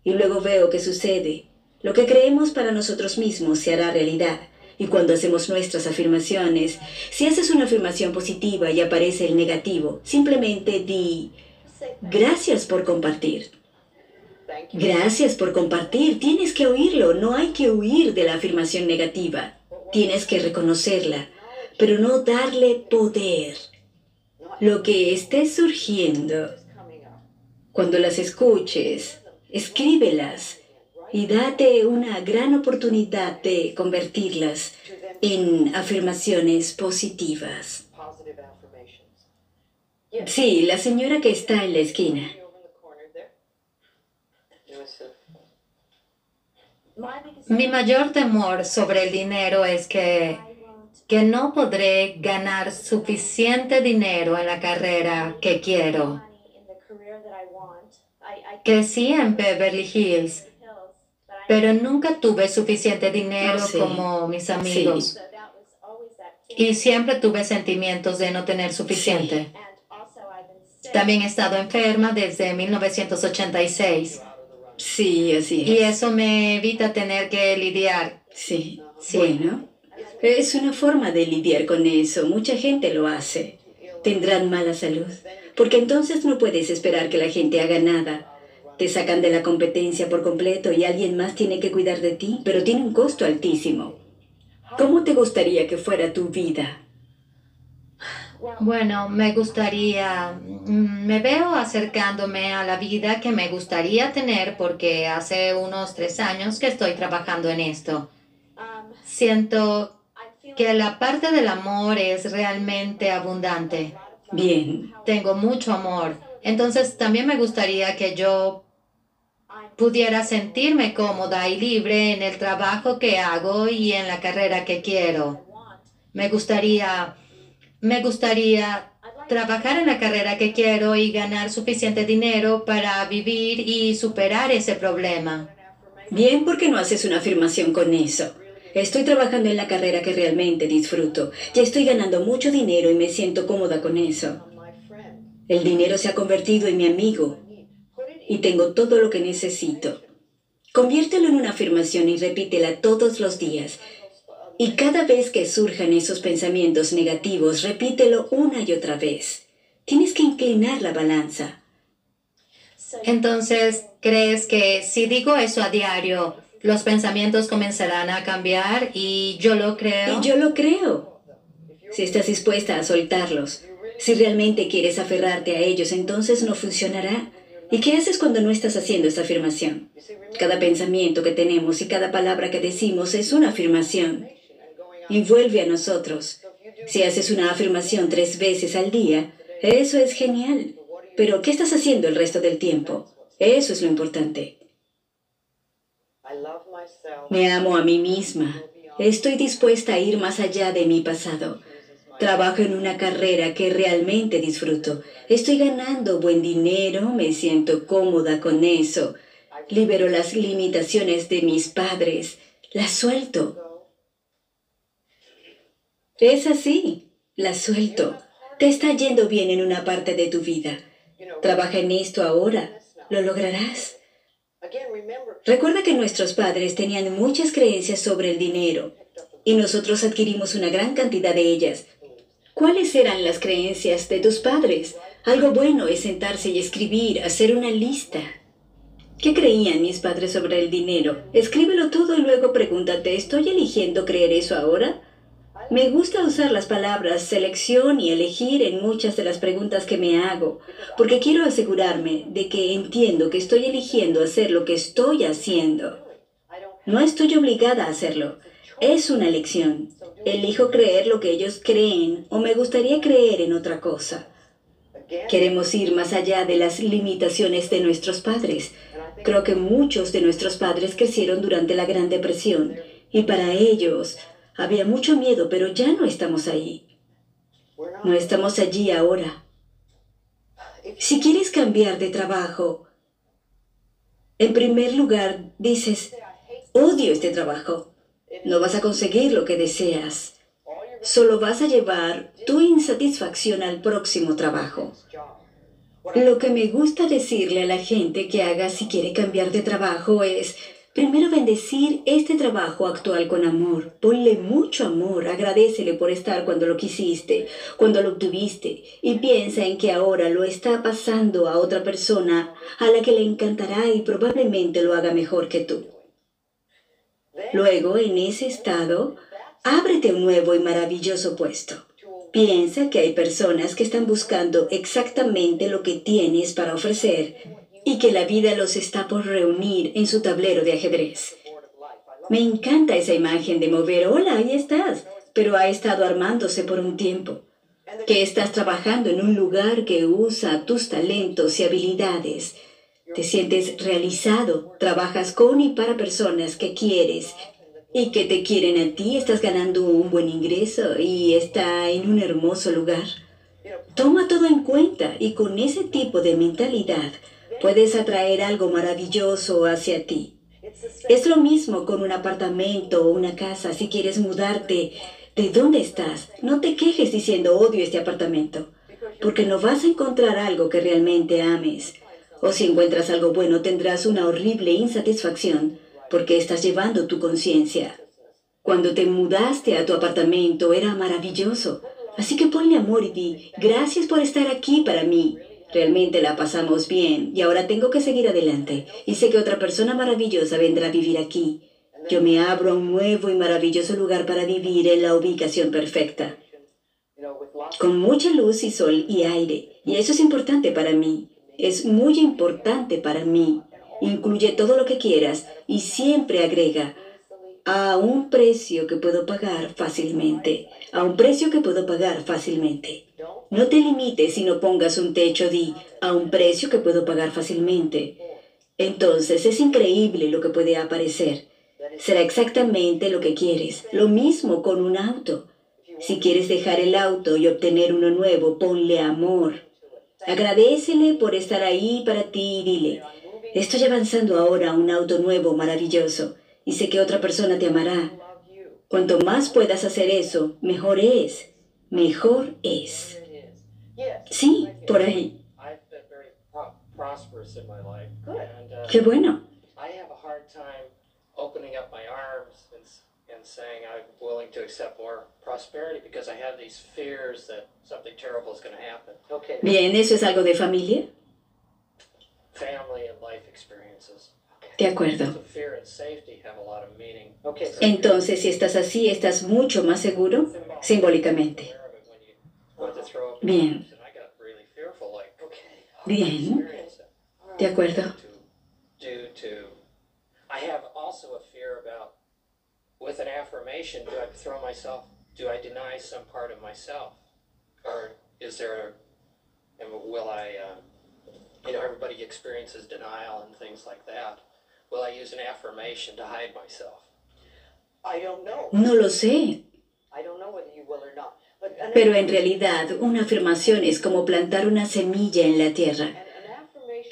Y luego veo qué sucede. Lo que creemos para nosotros mismos se hará realidad. Y cuando hacemos nuestras afirmaciones, si haces una afirmación positiva y aparece el negativo, simplemente di, gracias por compartir. Gracias por compartir. Tienes que oírlo. No hay que huir de la afirmación negativa. Tienes que reconocerla, pero no darle poder lo que esté surgiendo, cuando las escuches, escríbelas y date una gran oportunidad de convertirlas en afirmaciones positivas. Sí, la señora que está en la esquina. Mi mayor temor sobre el dinero es que que no podré ganar suficiente dinero en la carrera que quiero. Crecí en Beverly Hills, pero nunca tuve suficiente dinero como mis amigos. Y siempre tuve sentimientos de no tener suficiente. También he estado enferma desde 1986. Sí, así Y eso me evita tener que lidiar. Sí, sí. Bueno, es una forma de lidiar con eso. Mucha gente lo hace. Tendrán mala salud. Porque entonces no puedes esperar que la gente haga nada. Te sacan de la competencia por completo y alguien más tiene que cuidar de ti, pero tiene un costo altísimo. ¿Cómo te gustaría que fuera tu vida? Bueno, me gustaría, mm, me veo acercándome a la vida que me gustaría tener porque hace unos tres años que estoy trabajando en esto. Siento que la parte del amor es realmente abundante. Bien. Tengo mucho amor. Entonces también me gustaría que yo pudiera sentirme cómoda y libre en el trabajo que hago y en la carrera que quiero. Me gustaría, me gustaría trabajar en la carrera que quiero y ganar suficiente dinero para vivir y superar ese problema. Bien, ¿por qué no haces una afirmación con eso? Estoy trabajando en la carrera que realmente disfruto. Ya estoy ganando mucho dinero y me siento cómoda con eso. El dinero se ha convertido en mi amigo y tengo todo lo que necesito. Conviértelo en una afirmación y repítela todos los días. Y cada vez que surjan esos pensamientos negativos, repítelo una y otra vez. Tienes que inclinar la balanza. Entonces, ¿crees que si digo eso a diario, los pensamientos comenzarán a cambiar y yo lo creo. Y yo lo creo. Si estás dispuesta a soltarlos, si realmente quieres aferrarte a ellos, entonces no funcionará. ¿Y qué haces cuando no estás haciendo esta afirmación? Cada pensamiento que tenemos y cada palabra que decimos es una afirmación. Y vuelve a nosotros. Si haces una afirmación tres veces al día, eso es genial. Pero, ¿qué estás haciendo el resto del tiempo? Eso es lo importante. Me amo a mí misma. Estoy dispuesta a ir más allá de mi pasado. Trabajo en una carrera que realmente disfruto. Estoy ganando buen dinero, me siento cómoda con eso. Libero las limitaciones de mis padres. Las suelto. Es así, las suelto. Te está yendo bien en una parte de tu vida. Trabaja en esto ahora. Lo lograrás. Recuerda que nuestros padres tenían muchas creencias sobre el dinero y nosotros adquirimos una gran cantidad de ellas. ¿Cuáles eran las creencias de tus padres? Algo bueno es sentarse y escribir, hacer una lista. ¿Qué creían mis padres sobre el dinero? Escríbelo todo y luego pregúntate, ¿estoy eligiendo creer eso ahora? Me gusta usar las palabras selección y elegir en muchas de las preguntas que me hago, porque quiero asegurarme de que entiendo que estoy eligiendo hacer lo que estoy haciendo. No estoy obligada a hacerlo. Es una elección. Elijo creer lo que ellos creen o me gustaría creer en otra cosa. Queremos ir más allá de las limitaciones de nuestros padres. Creo que muchos de nuestros padres crecieron durante la Gran Depresión y para ellos había mucho miedo, pero ya no estamos ahí. No estamos allí ahora. Si quieres cambiar de trabajo, en primer lugar dices, odio este trabajo. No vas a conseguir lo que deseas. Solo vas a llevar tu insatisfacción al próximo trabajo. Lo que me gusta decirle a la gente que haga si quiere cambiar de trabajo es, Primero bendecir este trabajo actual con amor. Ponle mucho amor, agradecele por estar cuando lo quisiste, cuando lo obtuviste, y piensa en que ahora lo está pasando a otra persona a la que le encantará y probablemente lo haga mejor que tú. Luego, en ese estado, ábrete un nuevo y maravilloso puesto. Piensa que hay personas que están buscando exactamente lo que tienes para ofrecer y que la vida los está por reunir en su tablero de ajedrez. Me encanta esa imagen de mover, hola, ahí estás, pero ha estado armándose por un tiempo. Que estás trabajando en un lugar que usa tus talentos y habilidades. Te sientes realizado, trabajas con y para personas que quieres y que te quieren a ti, estás ganando un buen ingreso y está en un hermoso lugar. Toma todo en cuenta y con ese tipo de mentalidad puedes atraer algo maravilloso hacia ti. Es lo mismo con un apartamento o una casa. Si quieres mudarte, ¿de dónde estás? No te quejes diciendo odio este apartamento, porque no vas a encontrar algo que realmente ames. O si encuentras algo bueno, tendrás una horrible insatisfacción, porque estás llevando tu conciencia. Cuando te mudaste a tu apartamento era maravilloso. Así que ponle amor y di, gracias por estar aquí para mí. Realmente la pasamos bien y ahora tengo que seguir adelante y sé que otra persona maravillosa vendrá a vivir aquí. Yo me abro a un nuevo y maravilloso lugar para vivir en la ubicación perfecta, con mucha luz y sol y aire. Y eso es importante para mí. Es muy importante para mí. Incluye todo lo que quieras y siempre agrega a un precio que puedo pagar fácilmente, a un precio que puedo pagar fácilmente. No te limites y no pongas un techo, di, a un precio que puedo pagar fácilmente. Entonces es increíble lo que puede aparecer. Será exactamente lo que quieres. Lo mismo con un auto. Si quieres dejar el auto y obtener uno nuevo, ponle amor. Agradecele por estar ahí para ti y dile, estoy avanzando ahora a un auto nuevo maravilloso y sé que otra persona te amará. Cuanto más puedas hacer eso, mejor es. Mejor es. Sí, por ahí. Qué bueno. opening up my arms and, and saying I'm willing to accept more prosperity because I have these fears that something terrible is going to happen. Okay. Bien, ¿eso es algo de familia? Family and life experiences. De acuerdo. Entonces, si estás así, estás mucho más seguro simbólicamente. Bien. Bien. De acuerdo. I have also a fear about with an affirmation, do I throw myself, do I deny some part of myself? Or is there a, will I, uh, you know, everybody experiences denial and things like that. Will I use an affirmation to hide myself? I don't know. No lo sé. Pero en realidad, una afirmación es como plantar una semilla en la tierra.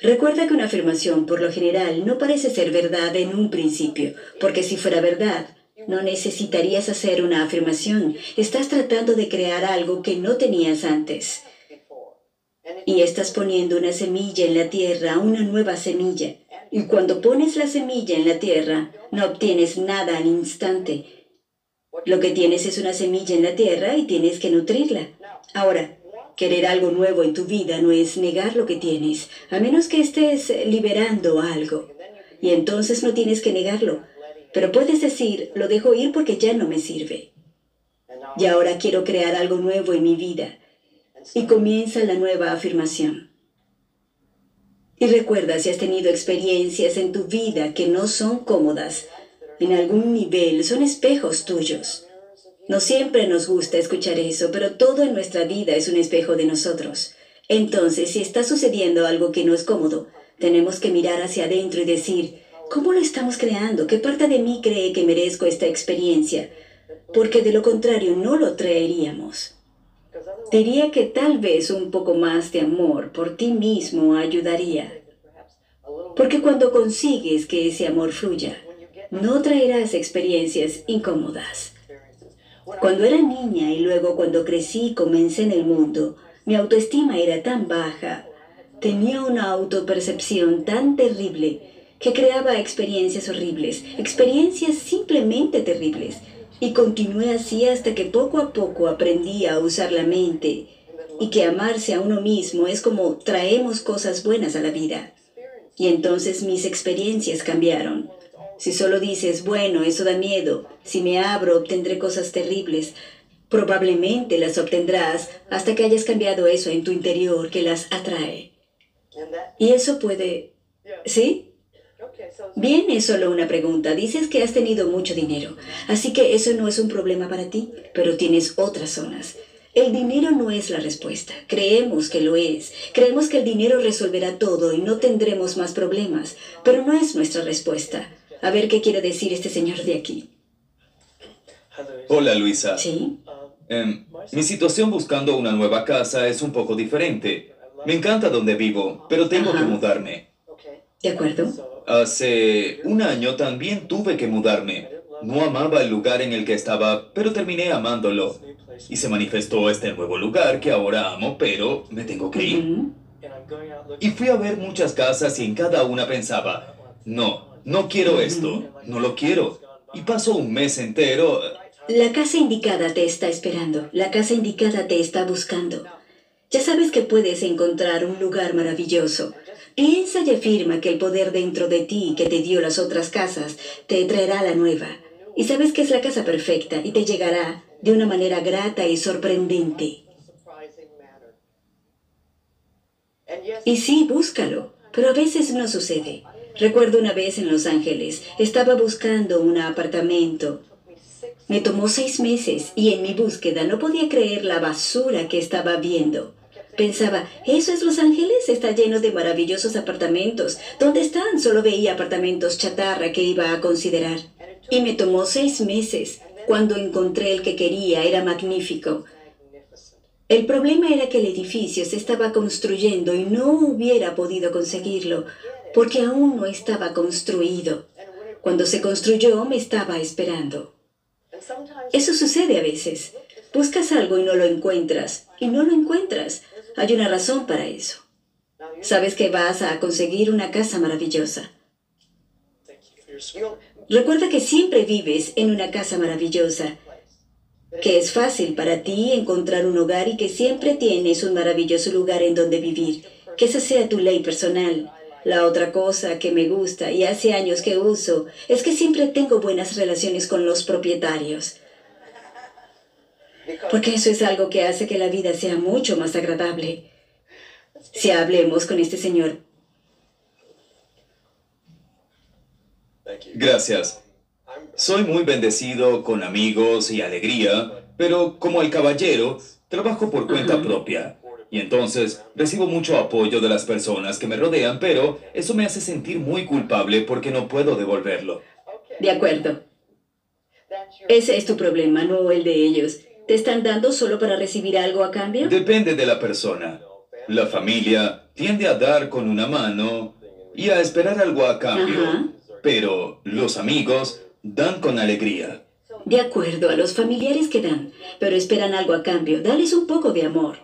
Recuerda que una afirmación, por lo general, no parece ser verdad en un principio, porque si fuera verdad, no necesitarías hacer una afirmación. Estás tratando de crear algo que no tenías antes. Y estás poniendo una semilla en la tierra, una nueva semilla. Y cuando pones la semilla en la tierra, no obtienes nada al instante. Lo que tienes es una semilla en la tierra y tienes que nutrirla. Ahora, querer algo nuevo en tu vida no es negar lo que tienes, a menos que estés liberando algo. Y entonces no tienes que negarlo. Pero puedes decir, lo dejo ir porque ya no me sirve. Y ahora quiero crear algo nuevo en mi vida. Y comienza la nueva afirmación. Y recuerda si has tenido experiencias en tu vida que no son cómodas, en algún nivel son espejos tuyos. No siempre nos gusta escuchar eso, pero todo en nuestra vida es un espejo de nosotros. Entonces, si está sucediendo algo que no es cómodo, tenemos que mirar hacia adentro y decir, ¿cómo lo estamos creando? ¿Qué parte de mí cree que merezco esta experiencia? Porque de lo contrario no lo traeríamos. Diría que tal vez un poco más de amor por ti mismo ayudaría. Porque cuando consigues que ese amor fluya, no traerás experiencias incómodas. Cuando era niña y luego cuando crecí y comencé en el mundo, mi autoestima era tan baja, tenía una autopercepción tan terrible que creaba experiencias horribles, experiencias simplemente terribles. Y continué así hasta que poco a poco aprendí a usar la mente y que amarse a uno mismo es como traemos cosas buenas a la vida. Y entonces mis experiencias cambiaron. Si solo dices, bueno, eso da miedo, si me abro obtendré cosas terribles, probablemente las obtendrás hasta que hayas cambiado eso en tu interior que las atrae. Y eso puede... ¿Sí? Bien, es solo una pregunta. Dices que has tenido mucho dinero, así que eso no es un problema para ti, pero tienes otras zonas. El dinero no es la respuesta. Creemos que lo es. Creemos que el dinero resolverá todo y no tendremos más problemas, pero no es nuestra respuesta. A ver qué quiere decir este señor de aquí. Hola, Luisa. Sí. Em, mi situación buscando una nueva casa es un poco diferente. Me encanta donde vivo, pero tengo que mudarme. De acuerdo. Hace un año también tuve que mudarme. No amaba el lugar en el que estaba, pero terminé amándolo. Y se manifestó este nuevo lugar que ahora amo, pero me tengo que ir. Y fui a ver muchas casas y en cada una pensaba, no, no quiero esto, no lo quiero. Y paso un mes entero. La casa indicada te está esperando, la casa indicada te está buscando. Ya sabes que puedes encontrar un lugar maravilloso. Piensa y afirma que el poder dentro de ti que te dio las otras casas te traerá la nueva. Y sabes que es la casa perfecta y te llegará de una manera grata y sorprendente. Y sí, búscalo, pero a veces no sucede. Recuerdo una vez en Los Ángeles, estaba buscando un apartamento. Me tomó seis meses y en mi búsqueda no podía creer la basura que estaba viendo. Pensaba, ¿eso es Los Ángeles? Está lleno de maravillosos apartamentos. ¿Dónde están? Solo veía apartamentos chatarra que iba a considerar. Y me tomó seis meses. Cuando encontré el que quería, era magnífico. El problema era que el edificio se estaba construyendo y no hubiera podido conseguirlo porque aún no estaba construido. Cuando se construyó me estaba esperando. Eso sucede a veces. Buscas algo y no lo encuentras, y no lo encuentras. Hay una razón para eso. Sabes que vas a conseguir una casa maravillosa. Recuerda que siempre vives en una casa maravillosa, que es fácil para ti encontrar un hogar y que siempre tienes un maravilloso lugar en donde vivir, que esa sea tu ley personal. La otra cosa que me gusta y hace años que uso es que siempre tengo buenas relaciones con los propietarios. Porque eso es algo que hace que la vida sea mucho más agradable. Si hablemos con este señor. Gracias. Soy muy bendecido con amigos y alegría, pero como el caballero, trabajo por cuenta propia. Y entonces recibo mucho apoyo de las personas que me rodean, pero eso me hace sentir muy culpable porque no puedo devolverlo. De acuerdo. Ese es tu problema, no el de ellos. ¿Te están dando solo para recibir algo a cambio? Depende de la persona. La familia tiende a dar con una mano y a esperar algo a cambio. Pero los amigos dan con alegría. De acuerdo, a los familiares que dan, pero esperan algo a cambio. Dales un poco de amor.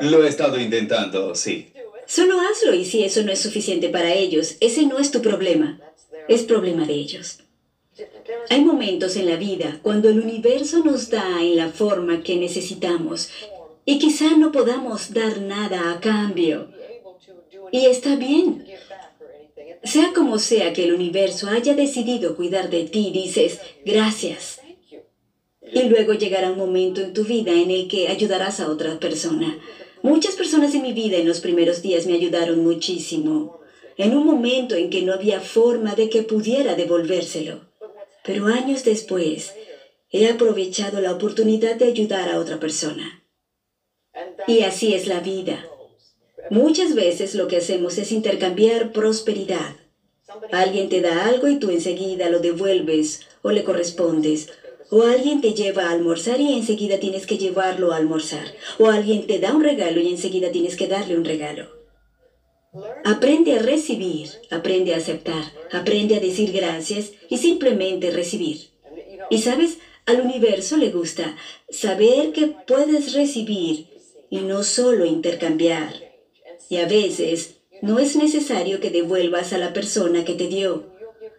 Lo he estado intentando, sí. Solo hazlo y si eso no es suficiente para ellos, ese no es tu problema. Es problema de ellos. Hay momentos en la vida cuando el universo nos da en la forma que necesitamos y quizá no podamos dar nada a cambio. Y está bien. Sea como sea que el universo haya decidido cuidar de ti, dices, gracias. Y luego llegará un momento en tu vida en el que ayudarás a otra persona. Muchas personas en mi vida en los primeros días me ayudaron muchísimo, en un momento en que no había forma de que pudiera devolvérselo. Pero años después, he aprovechado la oportunidad de ayudar a otra persona. Y así es la vida. Muchas veces lo que hacemos es intercambiar prosperidad. Alguien te da algo y tú enseguida lo devuelves o le correspondes. O alguien te lleva a almorzar y enseguida tienes que llevarlo a almorzar. O alguien te da un regalo y enseguida tienes que darle un regalo. Aprende a recibir, aprende a aceptar, aprende a decir gracias y simplemente recibir. Y sabes, al universo le gusta saber que puedes recibir y no solo intercambiar. Y a veces no es necesario que devuelvas a la persona que te dio.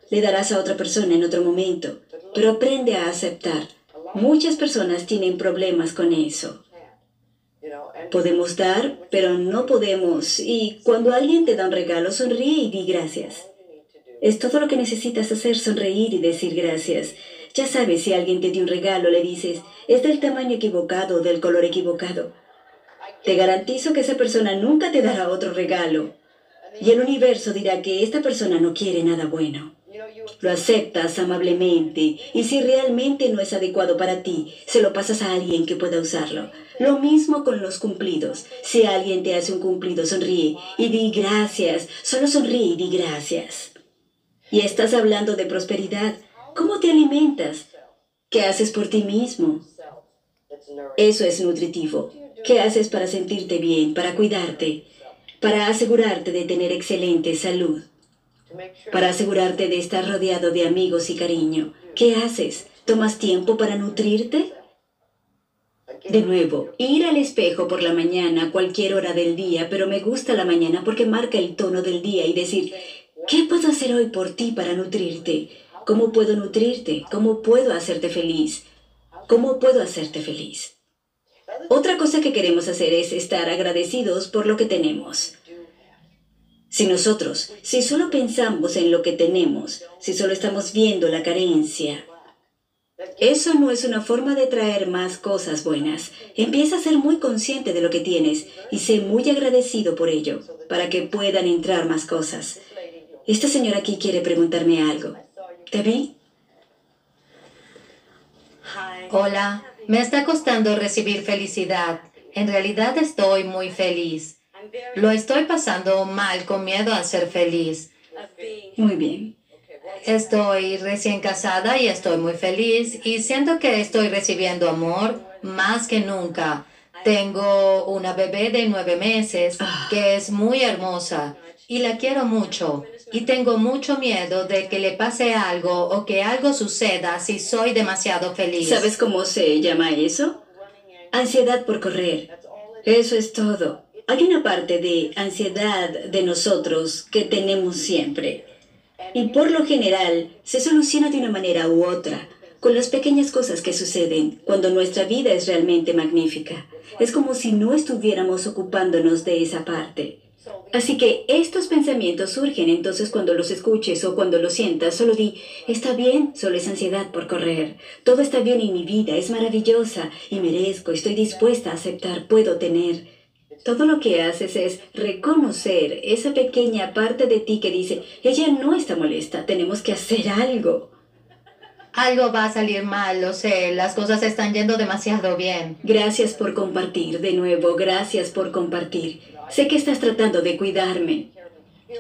Le darás a otra persona en otro momento, pero aprende a aceptar. Muchas personas tienen problemas con eso. Podemos dar, pero no podemos. Y cuando alguien te da un regalo, sonríe y di gracias. Es todo lo que necesitas hacer, sonreír y decir gracias. Ya sabes, si alguien te dio un regalo, le dices, es del tamaño equivocado del color equivocado. Te garantizo que esa persona nunca te dará otro regalo. Y el universo dirá que esta persona no quiere nada bueno. Lo aceptas amablemente y si realmente no es adecuado para ti, se lo pasas a alguien que pueda usarlo. Lo mismo con los cumplidos. Si alguien te hace un cumplido, sonríe y di gracias. Solo sonríe y di gracias. Y estás hablando de prosperidad. ¿Cómo te alimentas? ¿Qué haces por ti mismo? Eso es nutritivo. ¿Qué haces para sentirte bien, para cuidarte, para asegurarte de tener excelente salud? Para asegurarte de estar rodeado de amigos y cariño. ¿Qué haces? ¿Tomas tiempo para nutrirte? De nuevo, ir al espejo por la mañana a cualquier hora del día, pero me gusta la mañana porque marca el tono del día y decir, ¿qué puedo hacer hoy por ti para nutrirte? ¿Cómo puedo nutrirte? ¿Cómo puedo hacerte feliz? ¿Cómo puedo hacerte feliz? Otra cosa que queremos hacer es estar agradecidos por lo que tenemos. Si nosotros, si solo pensamos en lo que tenemos, si solo estamos viendo la carencia, eso no es una forma de traer más cosas buenas. Empieza a ser muy consciente de lo que tienes y sé muy agradecido por ello, para que puedan entrar más cosas. Esta señora aquí quiere preguntarme algo. ¿Te vi? Hola, me está costando recibir felicidad. En realidad estoy muy feliz. Lo estoy pasando mal con miedo a ser feliz. Muy bien. Estoy recién casada y estoy muy feliz y siento que estoy recibiendo amor más que nunca. Tengo una bebé de nueve meses que es muy hermosa y la quiero mucho. Y tengo mucho miedo de que le pase algo o que algo suceda si soy demasiado feliz. ¿Sabes cómo se llama eso? Ansiedad por correr. Eso es todo. Hay una parte de ansiedad de nosotros que tenemos siempre. Y por lo general se soluciona de una manera u otra, con las pequeñas cosas que suceden cuando nuestra vida es realmente magnífica. Es como si no estuviéramos ocupándonos de esa parte. Así que estos pensamientos surgen entonces cuando los escuches o cuando los sientas, solo di, está bien, solo es ansiedad por correr. Todo está bien en mi vida, es maravillosa y merezco, estoy dispuesta a aceptar, puedo tener. Todo lo que haces es reconocer esa pequeña parte de ti que dice, ella no está molesta, tenemos que hacer algo. Algo va a salir mal, lo sé, las cosas están yendo demasiado bien. Gracias por compartir, de nuevo, gracias por compartir. Sé que estás tratando de cuidarme.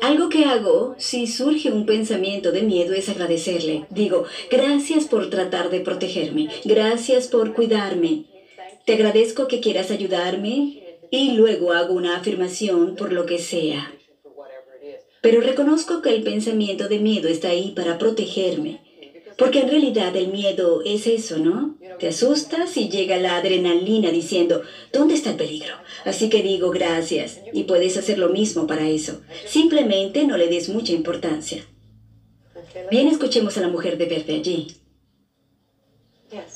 Algo que hago si surge un pensamiento de miedo es agradecerle. Digo, gracias por tratar de protegerme, gracias por cuidarme. Te agradezco que quieras ayudarme y luego hago una afirmación por lo que sea. Pero reconozco que el pensamiento de miedo está ahí para protegerme. Porque en realidad el miedo es eso, ¿no? Te asustas y llega la adrenalina diciendo, ¿dónde está el peligro? Así que digo gracias y puedes hacer lo mismo para eso. Simplemente no le des mucha importancia. Bien, escuchemos a la mujer de verde allí.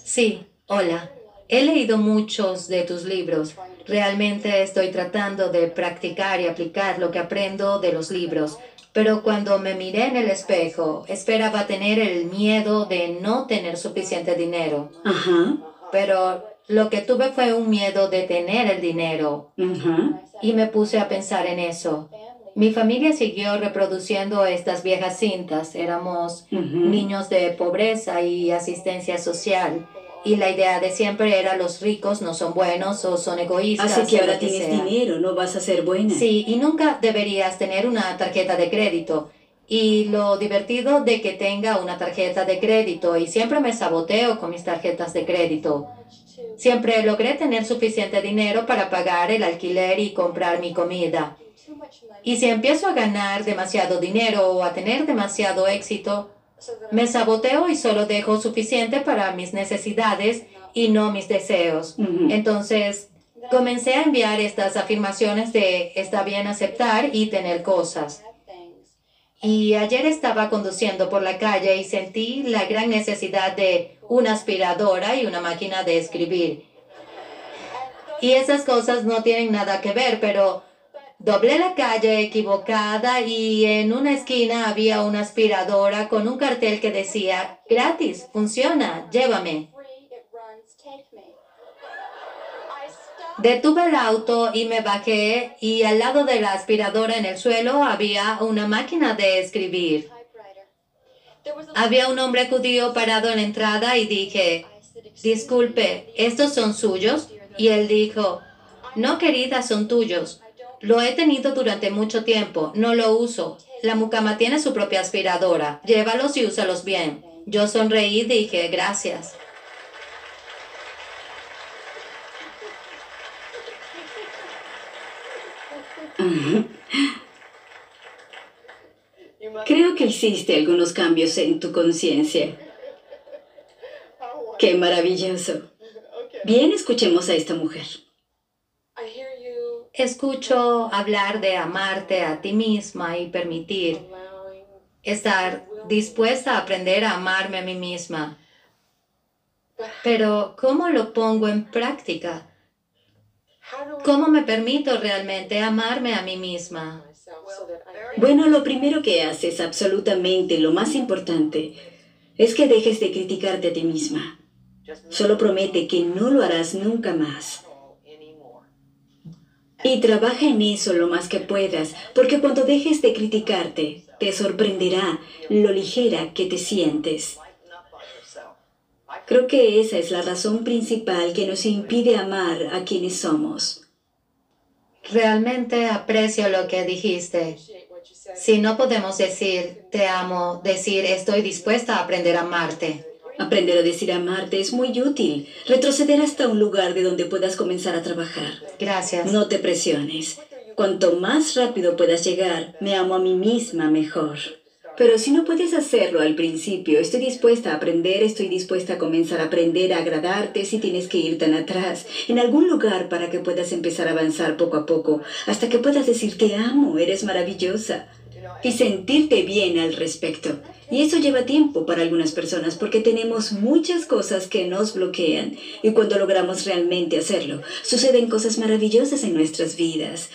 Sí, hola. He leído muchos de tus libros. Realmente estoy tratando de practicar y aplicar lo que aprendo de los libros. Pero cuando me miré en el espejo, esperaba tener el miedo de no tener suficiente dinero. Ajá. Pero lo que tuve fue un miedo de tener el dinero. Ajá. Y me puse a pensar en eso. Mi familia siguió reproduciendo estas viejas cintas. Éramos niños de pobreza y asistencia social. Y la idea de siempre era los ricos no son buenos o son egoístas. Así que ahora que tienes sea. dinero, no vas a ser buena. Sí, y nunca deberías tener una tarjeta de crédito. Y lo divertido de que tenga una tarjeta de crédito, y siempre me saboteo con mis tarjetas de crédito. Siempre logré tener suficiente dinero para pagar el alquiler y comprar mi comida. Y si empiezo a ganar demasiado dinero o a tener demasiado éxito, me saboteo y solo dejo suficiente para mis necesidades y no mis deseos. Entonces, comencé a enviar estas afirmaciones de está bien aceptar y tener cosas. Y ayer estaba conduciendo por la calle y sentí la gran necesidad de una aspiradora y una máquina de escribir. Y esas cosas no tienen nada que ver, pero doblé la calle equivocada y en una esquina había una aspiradora con un cartel que decía, gratis, funciona, llévame. Detuve el auto y me bajé y al lado de la aspiradora en el suelo había una máquina de escribir. Había un hombre judío parado en la entrada y dije, disculpe, ¿estos son suyos? Y él dijo, no querida, son tuyos. Lo he tenido durante mucho tiempo, no lo uso. La mucama tiene su propia aspiradora, llévalos y úsalos bien. Yo sonreí y dije, gracias. Creo que hiciste algunos cambios en tu conciencia. Qué maravilloso. Bien, escuchemos a esta mujer. Escucho hablar de amarte a ti misma y permitir estar dispuesta a aprender a amarme a mí misma. Pero, ¿cómo lo pongo en práctica? ¿Cómo me permito realmente amarme a mí misma? Bueno, lo primero que haces, absolutamente lo más importante, es que dejes de criticarte a ti misma. Solo promete que no lo harás nunca más. Y trabaja en eso lo más que puedas, porque cuando dejes de criticarte, te sorprenderá lo ligera que te sientes. Creo que esa es la razón principal que nos impide amar a quienes somos. Realmente aprecio lo que dijiste. Si no podemos decir te amo, decir estoy dispuesta a aprender a amarte. Aprender a decir amarte es muy útil. Retroceder hasta un lugar de donde puedas comenzar a trabajar. Gracias. No te presiones. Cuanto más rápido puedas llegar, me amo a mí misma mejor. Pero si no puedes hacerlo al principio, estoy dispuesta a aprender, estoy dispuesta a comenzar a aprender a agradarte si tienes que ir tan atrás, en algún lugar para que puedas empezar a avanzar poco a poco, hasta que puedas decir te amo, eres maravillosa, y sentirte bien al respecto. Y eso lleva tiempo para algunas personas porque tenemos muchas cosas que nos bloquean y cuando logramos realmente hacerlo, suceden cosas maravillosas en nuestras vidas.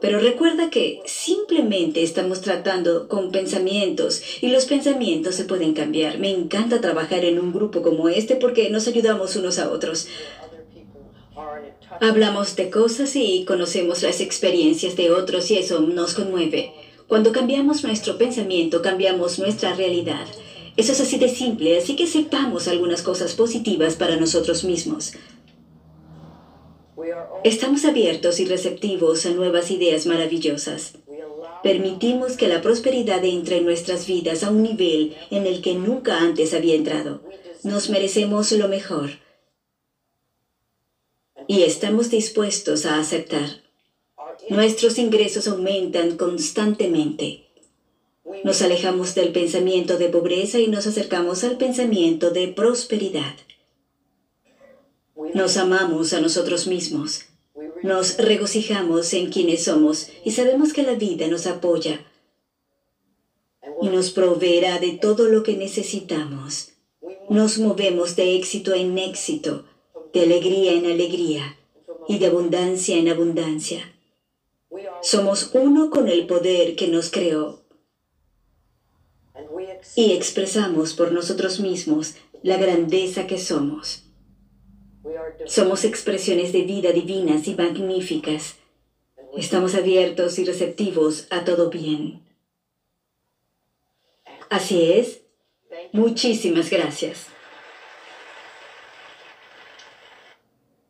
Pero recuerda que simplemente estamos tratando con pensamientos y los pensamientos se pueden cambiar. Me encanta trabajar en un grupo como este porque nos ayudamos unos a otros. Hablamos de cosas y conocemos las experiencias de otros y eso nos conmueve. Cuando cambiamos nuestro pensamiento, cambiamos nuestra realidad. Eso es así de simple, así que sepamos algunas cosas positivas para nosotros mismos. Estamos abiertos y receptivos a nuevas ideas maravillosas. permitimos que la prosperidad entre en nuestras vidas a un nivel en el que nunca antes había entrado. Nos merecemos lo mejor. Y estamos dispuestos a aceptar. Nuestros ingresos aumentan constantemente. Nos alejamos del pensamiento de pobreza y nos acercamos al pensamiento de prosperidad. Nos amamos a nosotros mismos. Nos regocijamos en quienes somos y sabemos que la vida nos apoya y nos proveerá de todo lo que necesitamos. Nos movemos de éxito en éxito, de alegría en alegría y de abundancia en abundancia. Somos uno con el poder que nos creó y expresamos por nosotros mismos la grandeza que somos. Somos expresiones de vida divinas y magníficas. Estamos abiertos y receptivos a todo bien. Así es. Muchísimas gracias.